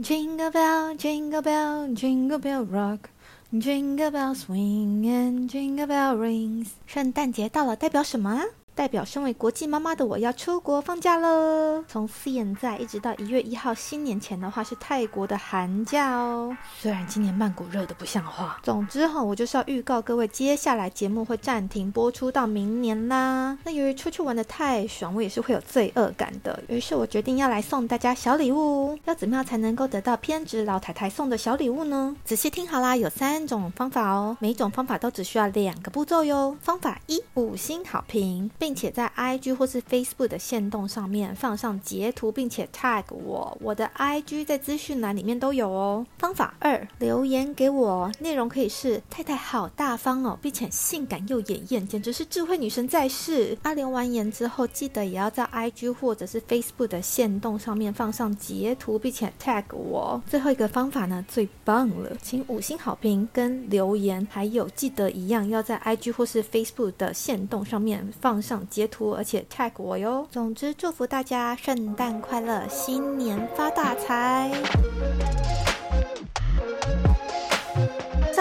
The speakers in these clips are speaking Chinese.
Jingle bell, jingle bell, jingle bell rock. Jingle bell swing and jingle bell rings. 圣诞节到了，代表什么啊？代表身为国际妈妈的我要出国放假了。从现在一直到一月一号新年前的话，是泰国的寒假哦。虽然今年曼谷热的不像话。总之哈，我就是要预告各位，接下来节目会暂停播出到明年啦。那由于出去玩的太爽，我也是会有罪恶感的。于是我决定要来送大家小礼物。要怎么样才能够得到偏执老太太送的小礼物呢？仔细听好啦，有三种方法哦。每一种方法都只需要两个步骤哟。方法一，五星好评，并并且在 IG 或是 Facebook 的线动上面放上截图，并且 tag 我，我的 IG 在资讯栏里面都有哦。方法二，留言给我，内容可以是太太好大方哦，并且性感又艳艳，简直是智慧女神在世。啊，留完言之后，记得也要在 IG 或者是 Facebook 的线动上面放上截图，并且 tag 我。最后一个方法呢，最棒了，请五星好评跟留言，还有记得一样要在 IG 或是 Facebook 的线动上面放想。截图，而且 tag 我哟。总之，祝福大家圣诞快乐，新年发大财。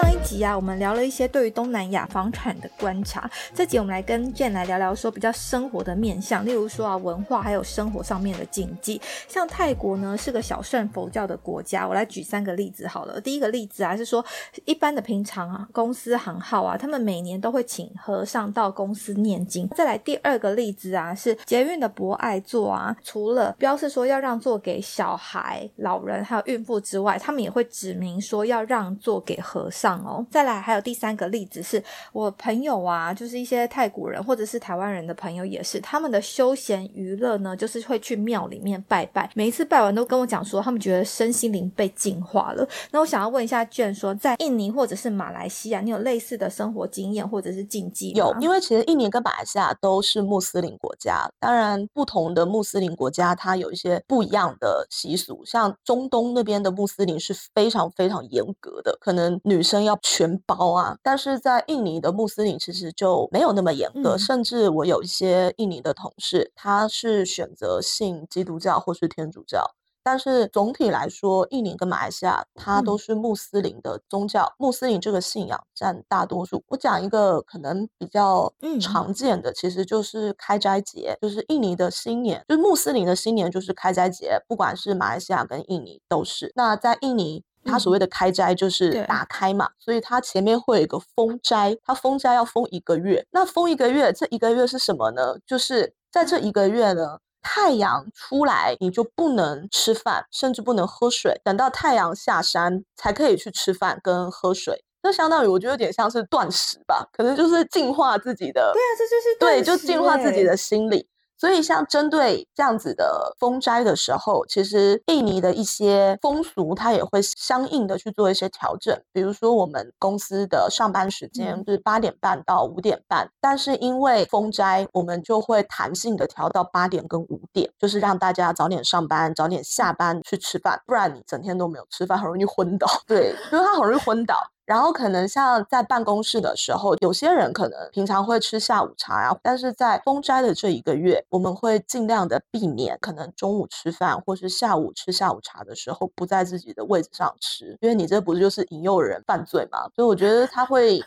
上一集啊，我们聊了一些对于东南亚房产的观察。这集我们来跟 Jane 来聊聊说比较生活的面向，例如说啊文化还有生活上面的禁忌。像泰国呢是个小圣佛教的国家，我来举三个例子好了。第一个例子啊是说，一般的平常啊公司行号啊，他们每年都会请和尚到公司念经。再来第二个例子啊是捷运的博爱座啊，除了标示说要让座给小孩、老人还有孕妇之外，他们也会指明说要让座给和尚。哦，再来还有第三个例子是我朋友啊，就是一些泰国人或者是台湾人的朋友也是，他们的休闲娱乐呢，就是会去庙里面拜拜。每一次拜完都跟我讲说，他们觉得身心灵被净化了。那我想要问一下卷，说在印尼或者是马来西亚，你有类似的生活经验或者是禁忌有，因为其实印尼跟马来西亚都是穆斯林国家，当然不同的穆斯林国家它有一些不一样的习俗，像中东那边的穆斯林是非常非常严格的，可能女生。要全包啊！但是在印尼的穆斯林其实就没有那么严格，甚至我有一些印尼的同事，他是选择信基督教或是天主教。但是总体来说，印尼跟马来西亚它都是穆斯林的宗教，穆斯林这个信仰占大多数。我讲一个可能比较常见的，其实就是开斋节，就是印尼的新年，就是穆斯林的新年就是开斋节，不管是马来西亚跟印尼都是。那在印尼。它所谓的开斋就是打开嘛，所以它前面会有一个封斋，它封斋要封一个月。那封一个月，这一个月是什么呢？就是在这一个月呢，太阳出来你就不能吃饭，甚至不能喝水，等到太阳下山才可以去吃饭跟喝水。这相当于我觉得有点像是断食吧，可能就是净化自己的。对啊，这就是对，就净化自己的心理。所以，像针对这样子的封斋的时候，其实印尼的一些风俗，它也会相应的去做一些调整。比如说，我们公司的上班时间是八点半到五点半，但是因为封斋，我们就会弹性的调到八点跟五点，就是让大家早点上班，早点下班去吃饭，不然你整天都没有吃饭，很容易昏倒。对，因为它很容易昏倒。然后可能像在办公室的时候，有些人可能平常会吃下午茶啊，但是在封斋的这一个月，我们会尽量的避免可能中午吃饭或是下午吃下午茶的时候不在自己的位置上吃，因为你这不是就是引诱人犯罪嘛？所以我觉得他会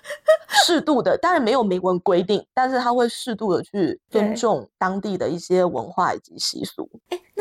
适度的，当然没有明文规定，但是他会适度的去尊重当地的一些文化以及习俗。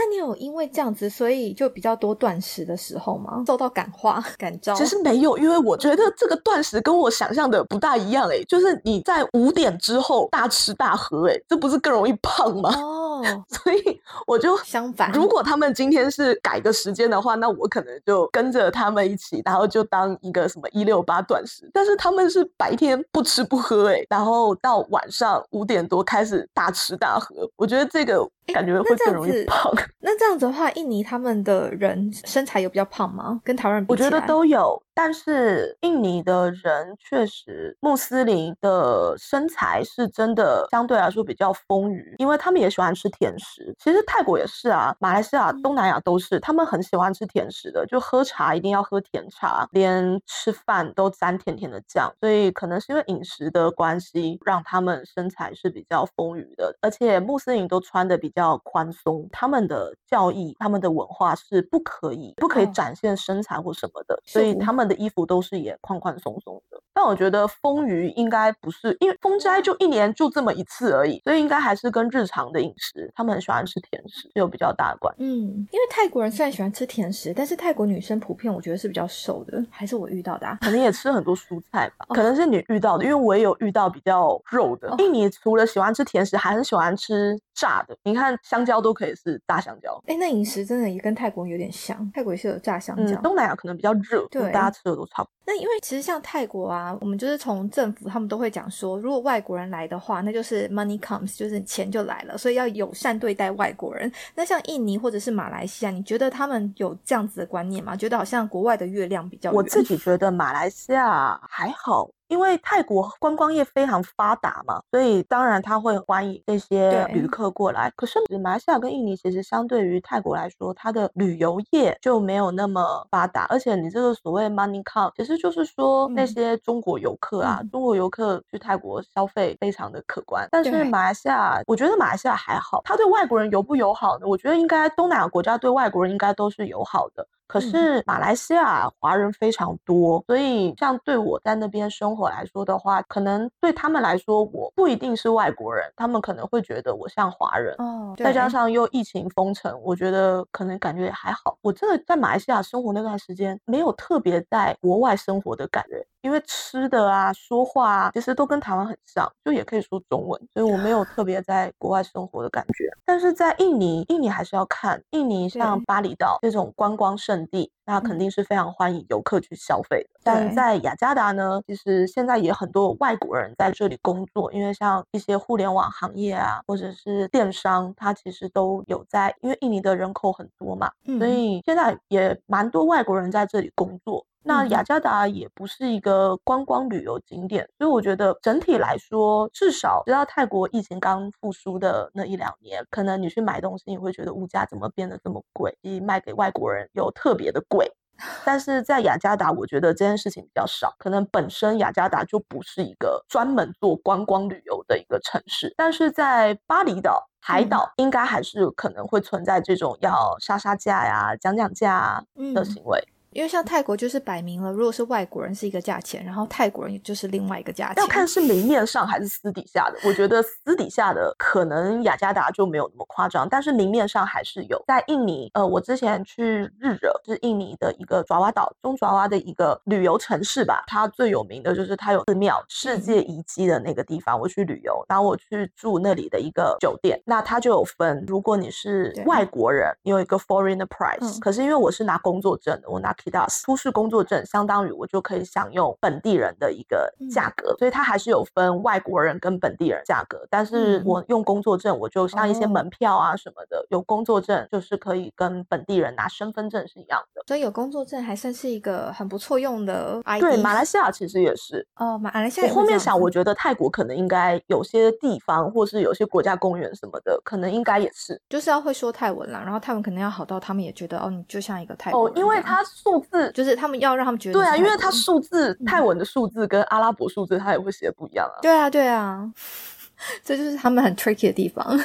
那你有因为这样子，所以就比较多断食的时候吗？受到感化 感召？其实没有，因为我觉得这个断食跟我想象的不大一样哎，就是你在五点之后大吃大喝诶，这不是更容易胖吗？哦，所以我就 相反，如果他们今天是改个时间的话，那我可能就跟着他们一起，然后就当一个什么一六八断食。但是他们是白天不吃不喝哎，然后到晚上五点多开始大吃大喝，我觉得这个。感觉会更容易胖。那这样子的话，印尼他们的人身材有比较胖吗？跟台湾人比我觉得都有。但是印尼的人确实穆斯林的身材是真的相对来说比较丰腴，因为他们也喜欢吃甜食。其实泰国也是啊，马来西亚、东南亚都是，他们很喜欢吃甜食的，就喝茶一定要喝甜茶，连吃饭都沾甜甜的酱。所以可能是因为饮食的关系，让他们身材是比较丰腴的。而且穆斯林都穿的比较宽松，他们的教义、他们的文化是不可以、不可以展现身材或什么的，所以他们。的衣服都是也宽宽松松的，但我觉得丰腴应该不是，因为风斋就一年就这么一次而已，所以应该还是跟日常的饮食，他们很喜欢吃甜食有比较大的关。嗯，因为泰国人虽然喜欢吃甜食，但是泰国女生普遍我觉得是比较瘦的，还是我遇到的，啊？可能也吃很多蔬菜吧，可能是你遇到的，因为我也有遇到比较肉的。印尼除了喜欢吃甜食，还很喜欢吃炸的，你看香蕉都可以是炸香蕉。哎，那饮食真的也跟泰国有点像，泰国也是有炸香蕉。东南亚可能比较热，对，大家吃的都差不多。那因为其实像泰国啊，我们就是从政府他们都会讲说，如果外国人来的话，那就是 money comes，就是钱就来了，所以要善对待外国人。那像印尼或者是马来西亚，你觉得他们有这样子的观念吗？觉得好像国外的月亮比较……我自己觉得马来西亚还好。因为泰国观光业非常发达嘛，所以当然他会欢迎这些旅客过来。可是马来西亚跟印尼其实相对于泰国来说，它的旅游业就没有那么发达。而且你这个所谓 money come，其实就是说那些中国游客啊，中国游客去泰国消费非常的可观。但是马来西亚，我觉得马来西亚还好，他对外国人友不友好呢？我觉得应该东南亚国家对外国人应该都是友好的。可是马来西亚华人非常多，所以像对我在那边生活来说的话，可能对他们来说我不一定是外国人，他们可能会觉得我像华人。哦，再加上又疫情封城，我觉得可能感觉也还好。我真的在马来西亚生活那段时间，没有特别在国外生活的感觉。因为吃的啊、说话啊，其实都跟台湾很像，就也可以说中文，所以我没有特别在国外生活的感觉。但是在印尼，印尼还是要看印尼，像巴厘岛这种观光胜地，那肯定是非常欢迎游客去消费的。但在雅加达呢，其实现在也很多外国人在这里工作，因为像一些互联网行业啊，或者是电商，它其实都有在，因为印尼的人口很多嘛，所以现在也蛮多外国人在这里工作。那雅加达也不是一个观光旅游景点，所以我觉得整体来说，至少直到泰国疫情刚复苏的那一两年，可能你去买东西，你会觉得物价怎么变得这么贵，卖给外国人又特别的贵。但是在雅加达，我觉得这件事情比较少，可能本身雅加达就不是一个专门做观光旅游的一个城市。但是在巴厘岛海岛，应该还是可能会存在这种要杀杀价呀、讲讲价的行为。因为像泰国就是摆明了，如果是外国人是一个价钱，然后泰国人就是另外一个价钱。要看是明面上还是私底下的。我觉得私底下的可能雅加达就没有那么夸张，但是明面上还是有。在印尼，呃，我之前去日惹，是印尼的一个爪哇岛，中爪哇的一个旅游城市吧。它最有名的就是它有寺庙、世界遗迹的那个地方。我去旅游，然后我去住那里的一个酒店，那它就有分，如果你是外国人，你有一个 foreigner price。可是因为我是拿工作证的，我拿。出示工作证，相当于我就可以享用本地人的一个价格，所以它还是有分外国人跟本地人价格。但是我用工作证，我就像一些门票啊什么的，有工作证就是可以跟本地人拿身份证是一样的。所以有工作证还算是一个很不错用的。对，马来西亚其实也是。哦，马来西亚。我后面想，我觉得泰国可能应该有些地方，或是有些国家公园什么的，可能应该也是，就是要会说泰文啦。然后泰文可能要好到他们也觉得哦，你就像一个泰国人。哦，因为他。数字就是他们要让他们觉得对啊，因为他数字泰文的数字跟阿拉伯数字，他也会写的不一样啊。对啊，对啊，这就是他们很 tricky 的地方。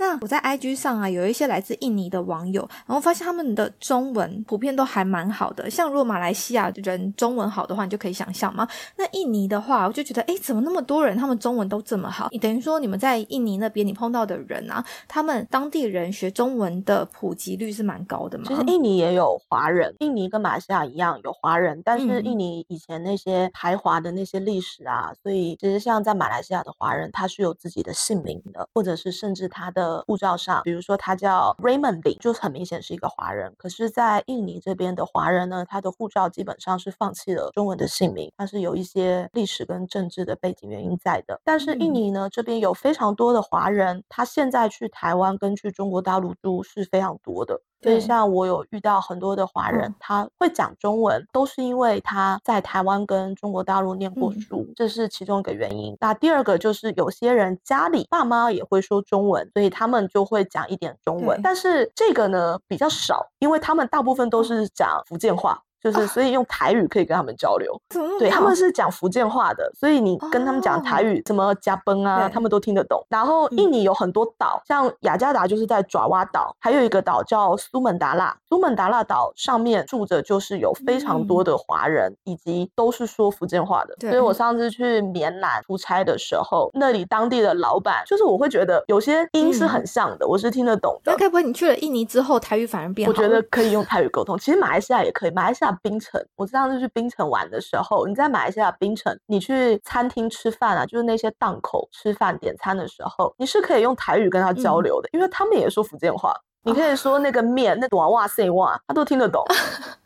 那我在 IG 上啊，有一些来自印尼的网友，然后发现他们的中文普遍都还蛮好的。像如果马来西亚人中文好的话，你就可以想象嘛。那印尼的话，我就觉得，哎，怎么那么多人他们中文都这么好？你等于说你们在印尼那边你碰到的人啊，他们当地人学中文的普及率是蛮高的嘛？其实印尼也有华人，印尼跟马来西亚一样有华人，但是印尼以前那些排华的那些历史啊，所以其实像在马来西亚的华人，他是有自己的姓名的，或者是甚至他的。护照上，比如说他叫 Raymond，就很明显是一个华人。可是，在印尼这边的华人呢，他的护照基本上是放弃了中文的姓名，他是有一些历史跟政治的背景原因在的。但是印尼呢，这边有非常多的华人，他现在去台湾跟去中国大陆住是非常多的。就是像我有遇到很多的华人嗯，他会讲中文，都是因为他在台湾跟中国大陆念过嗯书，这是其中一个原因。那第二个就是有些人家里爸妈也会说中文，所以他们就会讲一点中文。但是这个呢比较少，因为他们大部分都哦是讲福建话。就是，所以用台语可以跟他们交流。对，他们是讲福建话的，所以你跟他们讲台哦语，什么加崩啊，他们都听得懂。然后嗯印尼有很多岛，像雅加达就是在爪哇岛，还有一个岛叫苏门答腊。苏门答腊岛上面住着就是有非常多嗯的华人，以及都是说福建话的。所以我上次去缅南出差的时候，那里当地的老板，就是我会觉得有些音是很嗯像的，我是听得懂的那。该不会你去了印尼之后，台语反而变我觉得可以用台语沟通。其实马来西亚也可以，马来西亚槟城，我上次去槟城玩的时候，你在马来西亚槟城，你去餐厅吃饭啊，就是那些档口吃饭点餐的时候，你是可以用台语跟他交嗯流的，因为他们也说福建话。你可以说那个面，那短哇塞哇，他都听得懂。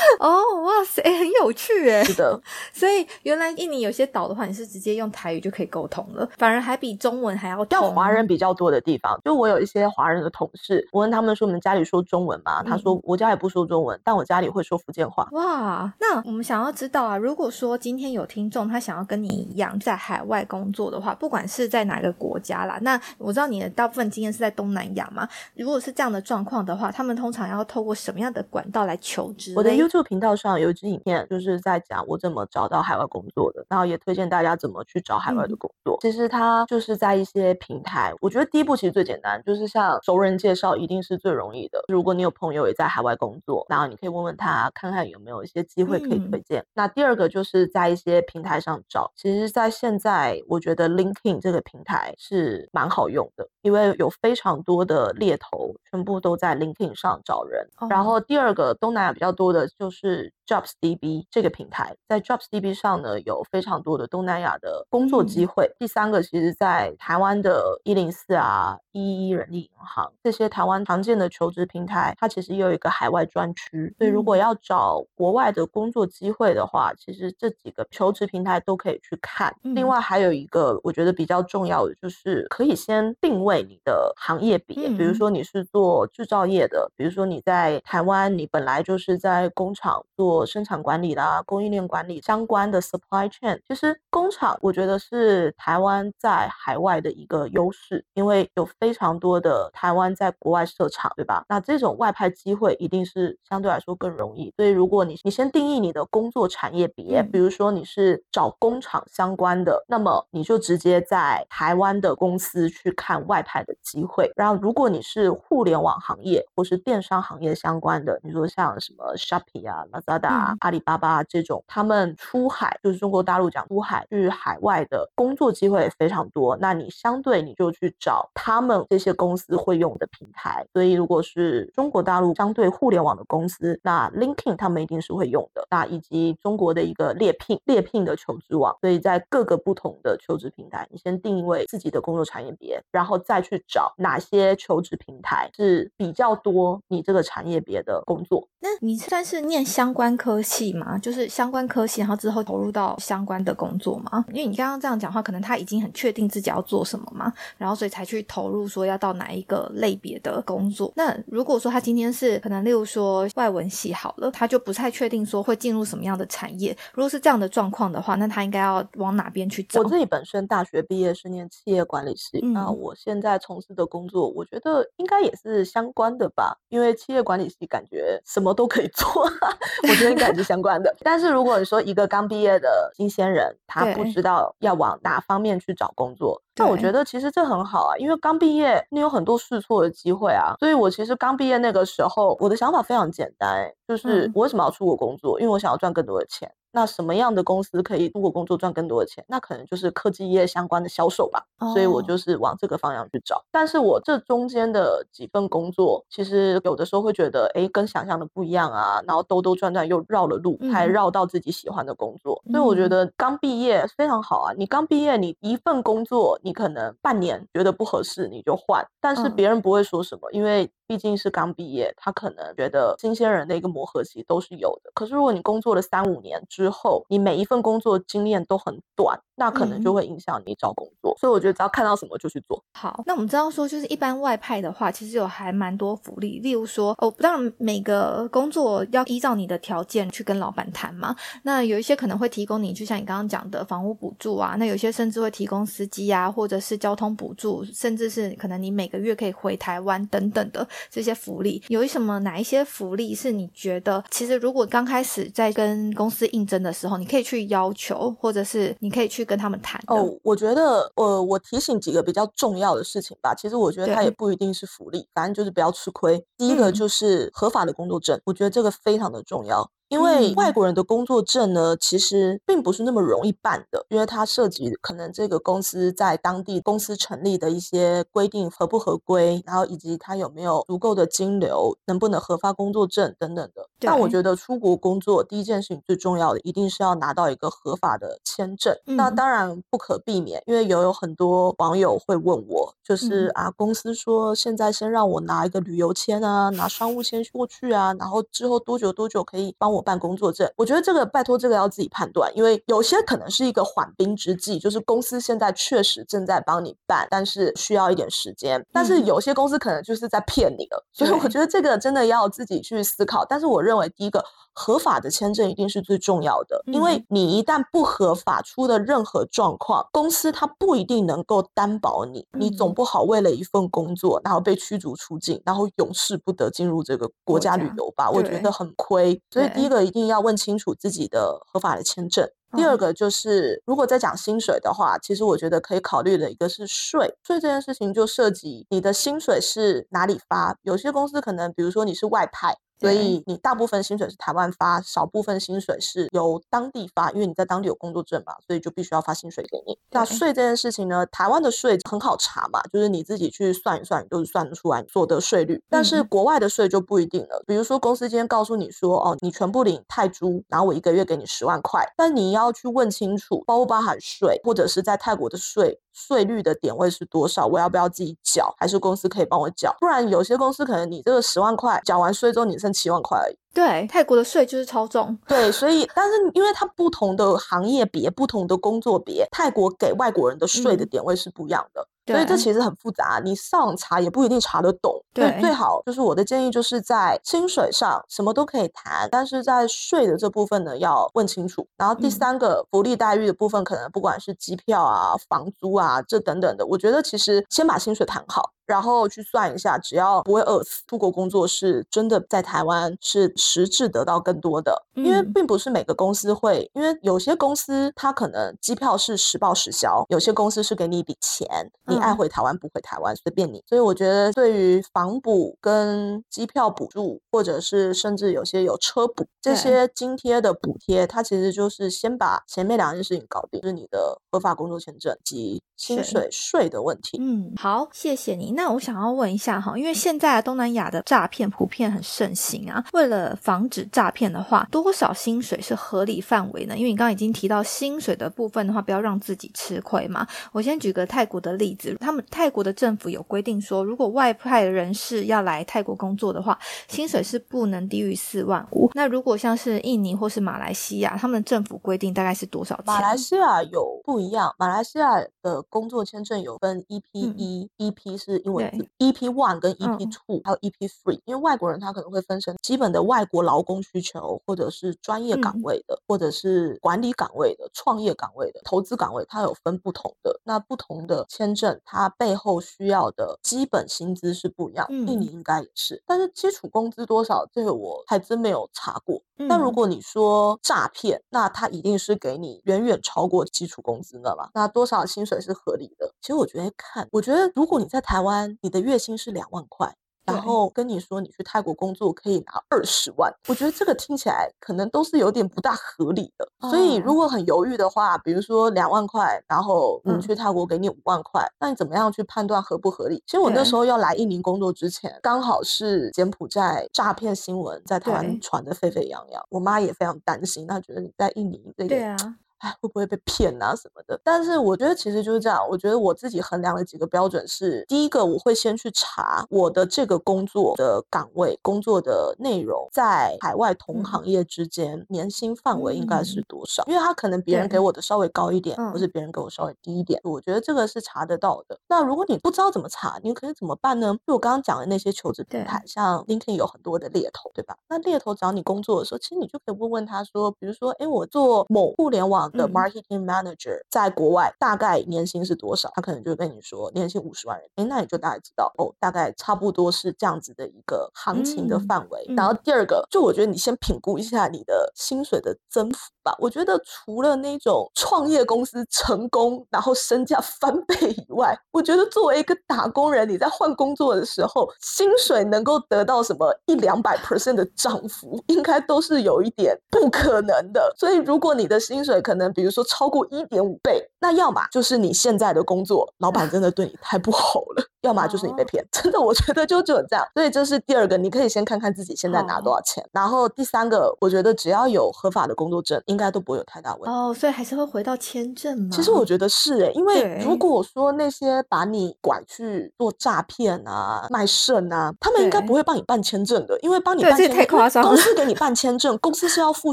哦，哇塞，很有趣哎。是的，所以原来印尼有些岛的话，你是直接用台语就可以沟通了，反而还比中文还要要通。华人比较多的地方，就我有一些华人的同事，我问他们说：“你们家里说中文吗？”他说嗯：“我家也不说中文，但我家里会说福建话。”哇，那我们想要知道啊，如果说今天有听众他想要跟你一样在海外工作的话，不管是在哪个国家啦，那我知道你的大部分经验是在东南亚嘛。如果是这样的状况的话，他们通常要透过什么样的管道来求职？我的 YouTube 频道上有一支影片，就是在讲我怎么找到海外工作的，然后也推荐大家怎么去找海外的嗯工作。其实它就是在一些平台，我觉得第一步其实最简单，就是像熟人介绍，一定是最容易的。如果你有朋友也在海外工作，然后你可以问问他，看看有没有一些机会可以嗯推荐。那第二个就是在一些平台上找，其实，在现在我觉得 LinkedIn 这个平台是蛮好用的，因为有非常多的猎头全部都在 LinkedIn 上找人。然哦后第二个东南亚比较多的就是 JobsDB 这个平台，在 JobsDB 上呢有非常多的东南亚的工作机嗯会。第三个，其实在台湾的一零四啊、一一人力银行这些台湾常见的求职平台，它其实也有一个海外专区。所以如果嗯要找国外的工作机会的话，其实这几个求职平台都可以去看。另嗯外还有一个我觉得比较重要的，就是可以先定位你的行业别，比如嗯说你是做制造业的，比如说你在台湾，你本来就是在工厂做生产管理啦、供应链管理相关的 supply chain。其实工厂我觉得是台湾在海外的一个优势，因为有非常多的台湾在国外设厂，对吧？那这种外派机会一定是相对来说更容易。所以如果你你先定义你的工作产业别，嗯比如说你是找工厂相关的，那么你就直接在台湾的公司去看外派的机会。然后如果你是互联网行业或是电商行业相关的，你说像什么 Shopee 啊、Lazada 啊、嗯阿里巴巴啊这种，他们出海就是中国大陆讲出海去海外的工作机会非常多。那你相对你就去找他们这些公司会用的平台。所以如果是中国大陆相对互联网的公司，那 LinkedIn 他们一定是会用的。那以及中国的一个猎聘猎聘的求职网，所以在各个不同的求职平台，你先定位自己的工作产业别，然后再去找哪些求职平台是比较多你这个产业别的工作。那你算是念相关科系嘛？就是相关科系，然后之后投入到相关的工作嘛？因为你刚刚这样讲话，可能他已经很确定自己要做什么嘛，然后所以才去投入说要到哪一个类别的工作。那如果说他今天是可能，例如说外文系好了，他就不太确定说会进入什么样的产业。如果是这样的状况的话，那他应该要往哪边去找？我自己本身大学毕业是念企业管理系，那嗯我现在从事的工作，我觉得应该也是相关的吧，因为企业管理系感觉什么都可以做，我 觉得应该也是相关的。但是如果你说一个刚毕业的新鲜人，他不知道要往哪方面去找工作，那我觉得其实这很好啊，因为刚毕业你有很多试错的机会啊。所以我其实刚毕业那个时候，我的想法非常简单、欸，就是嗯我为什么要出国工作？因为我想要赚更多的钱。那什么样的公司可以通过工作赚更多的钱？那可能就是科技业相关的销售吧。所以我哦就是往这个方向去找。但是我这中间的几份工作，其实有的时候会觉得，哎，跟想象的不一样啊，然后兜兜转转又绕了路，才嗯绕到自己喜欢的工作。所以我觉嗯得刚毕业非常好啊。你刚毕业，你一份工作，你可能半年觉得不合适，你就换，但是嗯别人不会说什么，因为。毕竟是刚毕业，他可能觉得新鲜人的一个磨合期都是有的。可是如果你工作了三五年之后，你每一份工作经验都很短，那可能就会影响你找工作。所以我觉得只要看到什么就去做。好，那我们知道说，就是一般外派的话，其实有还蛮多福利，例如说，哦，当然每个工作要依照你的条件去跟老板谈嘛。那有一些可能会提供你，就像你刚刚讲的房屋补助啊，那有些甚至会提供司机啊，或者是交通补助，甚至是可能你每个月可以回台湾等等的这些福利。有什么哪一些福利是你觉得，其实如果刚开始在跟公司应征的时候，你可以去要求，或者是你可以去跟他们谈？哦，我觉得，呃，我提醒几个比较重要的事情吧。其实我觉得它也不一定是福利，反正就是不要吃亏。第一个就是合法的工作证，我觉得这个非常的重要。因为外国人的工作证呢，其实并不是那么容易办的，因为它涉及可能这个公司在当地公司成立的一些规定合不合规，然后以及它有没有足够的金流，能不能核发工作证等等的。但我觉得出国工作第一件事情最重要的，一定是要拿到一个合法的签证。那当然不可避免，因为有有很多网友会问我，就是啊，公司说现在先让我拿一个旅游签啊，拿商务签过去啊，然后之后多久多久可以帮我。办工作证，我觉得这个拜托这个要自己判断，因为有些可能是一个缓兵之计，就是公司现在确实正在帮你办，但是需要一点时间。但是有些公司可能就是在骗你的，所以我觉得这个真的要自己去思考。但是我认为第一个合法的签证一定是最重要的，因为你一旦不合法出的任何状况，公司它不一定能够担保你，你总不好为了一份工作然后被驱逐出境，然后永世不得进入这个国家旅游吧？我觉得很亏。所以第一。个一定要问清楚自己的合法的签证。第二个就是，如果在讲薪水的话，其实我觉得可以考虑的一个是税。税这件事情就涉及你的薪水是哪里发。有些公司可能，比如说你是外派。所以你大部分薪水是台湾发，少部分薪水是由当地发，因为你在当地有工作证嘛，所以就必须要发薪水给你。那税这件事情呢，台湾的税很好查嘛，就是你自己去算一算，就是算得出来所得税率。但是国外的税就不一定了。比如说公司今天告诉你说，哦，你全部领泰铢，然后我一个月给你十万块，但你要去问清楚包不包含税，或者是在泰国的税。税率的点位是多少？我要不要自己缴，还是公司可以帮我缴？不然有些公司可能你这个十万块缴完税之后，你剩七万块而已。对，泰国的税就是超重。对，所以但是因为它不同的行业别、不同的工作别，泰国给外国人的税的点位是不一样的。所以这其实很复杂，你上网查也不一定查得懂。对，最好就是我的建议，就是在薪水上什么都可以谈，但是在税的这部分呢要问清楚。然后第三个福利待遇的部分，可能不管是机票啊、房租啊这等等的，我觉得其实先把薪水谈好。然后去算一下，只要不会饿死，出国工作是真的在台湾是实质得到更多的。因为并不是每个公司会，因为有些公司它可能机票是实报实销，有些公司是给你一笔钱，你爱回台湾不回台湾随便你。所以我觉得对于房补跟机票补助，或者是甚至有些有车补这些津贴的补贴，它其实就是先把前面两件事情搞定，是你的合法工作签证及薪水税的问题。嗯，好，谢谢你。那我想要问一下哈，因为现在东南亚的诈骗普遍很盛行啊，为了防止诈骗的话，多少薪水是合理范围呢？因为你刚刚已经提到薪水的部分的话，不要让自己吃亏嘛。我先举个泰国的例子，他们泰国的政府有规定说，如果外派人士要来泰国工作的话，薪水是不能低于四万五。那如果像是印尼或是马来西亚，他们的政府规定大概是多少钱？马来西亚有不一样，马来西亚的工作签证有分 EP 一，EP 是。英文字 EP One 跟 EP Two 还有 EP Three，因为外国人他可能会分成基本的外国劳工需求，或者是专业岗位的，或者是管理岗位的、创业岗位的、投资岗位，它有分不同的。那不同的签证，它背后需要的基本薪资是不一样。印尼应该也是，但是基础工资多少，这个我还真没有查过。但如果你说诈骗，那他一定是给你远远超过基础工资的吧？那多少薪水是合理的？其实我觉得看，我觉得如果你在台湾，你的月薪是两万块。然后跟你说，你去泰国工作可以拿二十万，我觉得这个听起来可能都是有点不大合理的。所以如果很犹豫的话，比如说两万块，然后你去泰国给你五万块，那你怎么样去判断合不合理？其实我那时候要来印尼工作之前，刚好是柬埔寨诈骗新闻在台湾传的沸沸扬扬，我妈也非常担心，她觉得你在印尼这个。哎，会不会被骗啊什么的。但是我觉得其实就是这样，我觉得我自己衡量的几个标准是：第一个，我会先去查我的这个工作的岗位、工作的内容在海外同行业之间年薪范围应该是多少，因为他可能别人给我的稍微高一点，或是别人给我稍微低一点，我觉得这个是查得到的。那如果你不知道怎么查，你可以怎么办呢？就我刚刚讲的那些求职平台，像 LinkedIn 有很多的猎头，对吧？那猎头找你工作的时候，其实你就可以问问他说，比如说，哎，我做某互联网的 marketing manager，在国外大概年薪是多少？他可能就跟你说年薪五十万人，哎，那你就大概知道哦，大概差不多是这样子的一个行情的范围。然后第二个，就我觉得你先评估一下你的薪水的增幅吧。我觉得除了那种创业公司成功然后身价翻倍以外，我觉得作为一个打工人，你在换工作的时候，薪水能够得到什么一两百 percent 的涨幅，应该都是有一点不可能的。所以，如果你的薪水可能比如说超过一点五倍，那要么就是你现在的工作老板真的对你太不好了。要么就是你被骗，真的，我觉得就只有这样。所以这是第二个，你可以先看看自己现在拿多少钱。然后第三个，我觉得只要有合法的工作证，应该都不会有太大问题。哦，所以还是会回到签证吗？其实我觉得是诶，因为如果说那些把你拐去做诈骗啊、卖肾啊，他们应该不会帮你办签证的，因为帮你办签证，公司给你办签证，公司是要付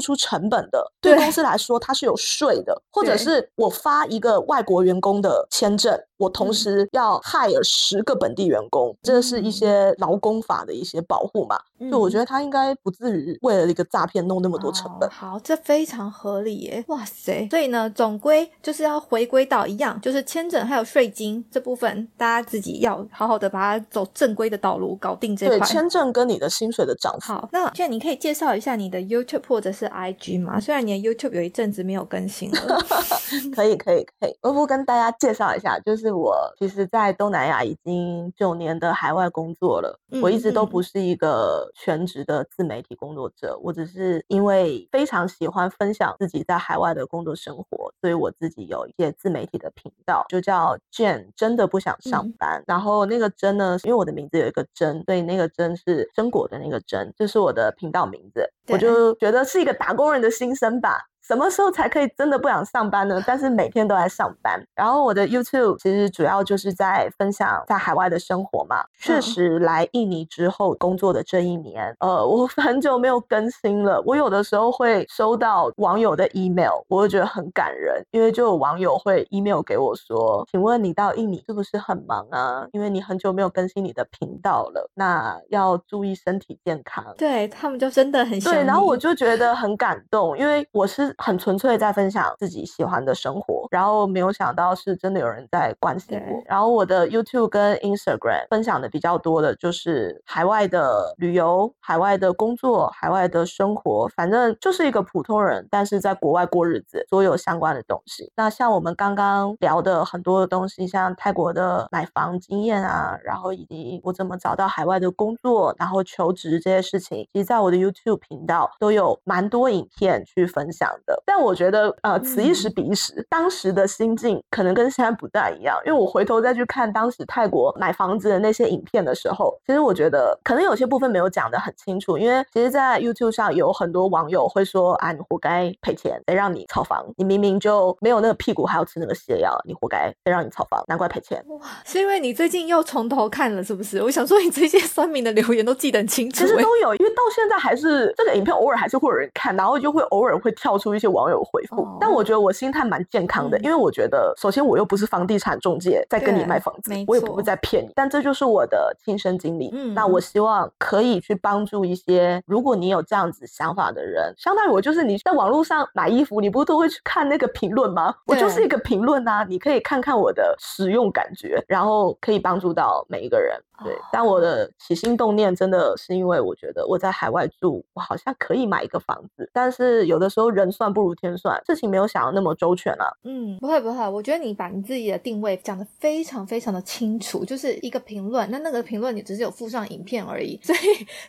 出成本的，对公司来说它是有税的，或者是我发一个外国员工的签证。我同时要 hire 十个本地员工，这是一些劳工法的一些保护嘛？就我觉得他应该不至于为了一个诈骗弄那么多成本。好，这非常合理耶！哇塞，所以呢，总归就是要回归到一样，就是签证还有税金这部分，大家自己要好好的把它走正规的道路搞定这块。对，签证跟你的薪水的涨幅。好，那现在你可以介绍一下你的 YouTube 或者是 IG 吗？虽然你的 YouTube 有一阵子没有更新了。可以，可以，可以。我不跟大家介绍一下，就是。我其实，在东南亚已经九年的海外工作了。我一直都不是一个全职的自媒体工作者，我只是因为非常喜欢分享自己在海外的工作生活，所以我自己有一些自媒体的频道，就叫 Jane 真的不想上班。然后那个真呢，因为我的名字有一个真，所以那个真是真果的那个真，这是我的频道名字。我就觉得是一个打工人的心声吧。什么时候才可以真的不想上班呢？但是每天都在上班。然后我的 YouTube 其实主要就是在分享在海外的生活嘛。确实来印尼之后工作的这一年，呃，我 很久没有更新了。我有的时候会收到网友的 email，我会觉得很感人，因为就有网友会 email 给我说：“请问你到印尼是不是很忙啊？因为你很久没有更新你的频道了，那要注意身体健康。”对他们就真的很对，然后我就觉得很感动，因为我是。很纯粹在分享自己喜欢的生活，然后没有想到是真的有人在关心我。然后我的 YouTube 跟 Instagram 分享的比较多的就是海外的旅游、海外的工作、海外的生活，反正就是一个普通人，但是在国外过日子，所有相关的东西。那像我们刚刚聊的很多的东西，像泰国的买房经验啊，然后以及我怎么找到海外的工作，然后求职这些事情，其实在我的 YouTube 频道都有蛮多影片去分享的。但我觉得，呃，此一时彼一时，当时的心境可能跟现在不大一样。因为我回头再去看当时泰国买房子的那些影片的时候，其实我觉得可能有些部分没有讲的很清楚。因为其实，在 YouTube 上有很多网友会说：“啊，你活该赔钱，得让你炒房。你明明就没有那个屁股，还要吃那个泻药，你活该得让你炒房，难怪赔钱。”哇，是因为你最近又从头看了，是不是？我想说，你这些 酸民的留言都记得很清楚。其实都有，因为到现在还是这个影片偶尔还是会有人看，然后就会偶尔会跳出一些网友回复，但我觉得我心态蛮健康的，因为我觉得首先我又不是房地产中介在跟你卖房子，我也不会在骗你，但这就是我的亲身经历。嗯那我希望可以去帮助一些如果你有这样子想法的人，相当于我就是你在网络上买衣服，你不都会去看那个评论吗？我就是一个评论啊，你可以看看我的使用感觉，然后可以帮助到每一个人。对，但我的起心动念真的是因为我觉得我在海外住，我好像可以买一个房子，但是有的时候人算不如天算，事情没有想的那么周全啊。嗯，不会不会，我觉得你把你自己的定位讲的非常非常的清楚，就是一个评论，那那个评论你只是有附上影片而已，所以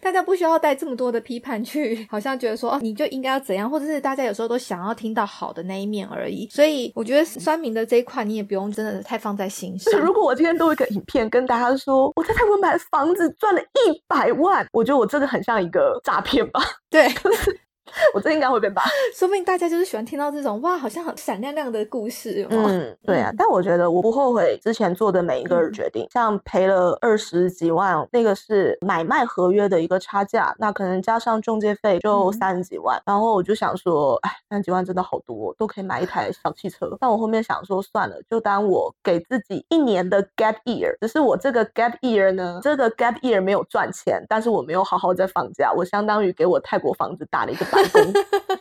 大家不需要带这么多的批判去，好像觉得说哦你就应该要怎样，或者是大家有时候都想要听到好的那一面而已。所以我觉得酸民的这一块你也不用真的太放在心上。如果我今天录一个影片跟大家说我在。泰国买房子赚了一百万，我觉得我真的很像一个诈骗吧？对，我这应该会被骂。说不定大家就是喜欢听到这种哇，好像很闪亮亮的故事。嗯，对啊。但我觉得我不后悔之前做的每一个决定，像赔了二十几万，那个是买卖合约的一个差价，那可能加上中介费就三十几万。然后我就想说，哎，三十几万真的好多，都可以买一台小汽车。但我后面想说，算了，就当我给自己一年的 gap year。只是我这个 gap year 呢，这个 gap year 没有赚钱，但是我没有好好在放假，我相当于给我泰国房子打了一个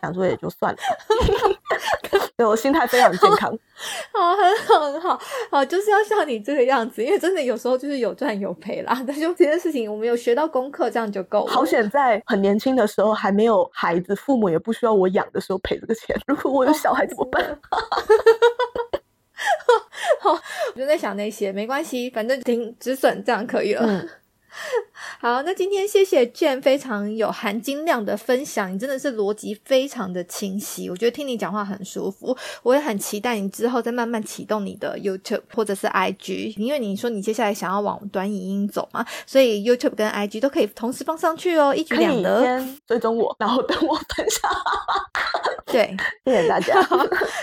想说也就算了，对我心态非常健康。好，很好，很好，好，就是要像你这个样子，因为真的有时候就是有赚有赔啦。但就这件事情，我们有学到功课，这样就够了。好险在很年轻的时候还没有孩子，父母也不需要我养的时候赔这个钱。如果我有小孩怎么办？好，我就在想那些，没关系，反正停止损这样可以了。好，那今天谢谢 Jane 非常有含金量的分享，你真的是逻辑非常的清晰，我觉得听你讲话很舒服，我也很期待你之后再慢慢启动你的 YouTube 或者是 IG，因为你说你接下来想要往短影音走嘛，所以 YouTube 跟 IG 都可以同时放上去哦，一举两得。追踪我，然后等我分享。对，谢谢大家。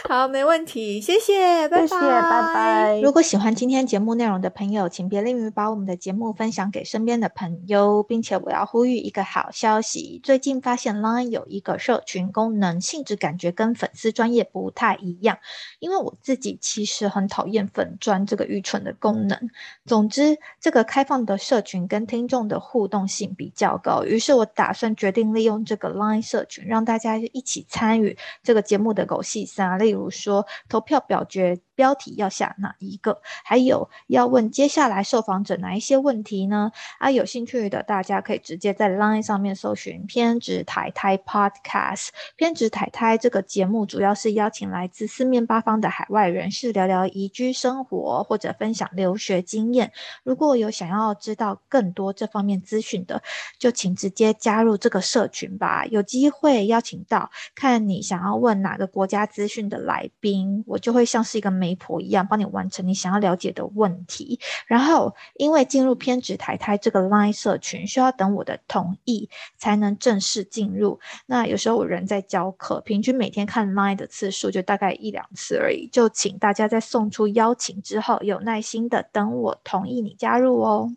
好，没问题，谢谢，拜拜，拜拜。如果喜欢今天节目内容的朋友，请别吝于把我们的节目分享给身身边的朋友，并且我要呼吁一个好消息：最近发现 Line 有一个社群功能，性质感觉跟粉丝专业不太一样。因为我自己其实很讨厌粉专这个愚蠢的功能。总之，这个开放的社群跟听众的互动性比较高，于是我打算决定利用这个 Line 社群，让大家一起参与。这个节目的狗戏三，例如说投票表决。标题要下哪一个？还有要问接下来受访者哪一些问题呢？啊，有兴趣的大家可以直接在 Line 上面搜寻“偏执台台 Podcast”。偏执台台这个节目主要是邀请来自四面八方的海外人士聊聊移居生活或者分享留学经验。如果有想要知道更多这方面资讯的，就请直接加入这个社群吧。有机会邀请到看你想要问哪个国家资讯的来宾，我就会像是一个媒婆一样帮你完成你想要了解的问题，然后因为进入偏执台台这个 Line 社群需要等我的同意才能正式进入。那有时候我人在教课，平均每天看 Line 的次数就大概一两次而已，就请大家在送出邀请之后有耐心的等我同意你加入哦。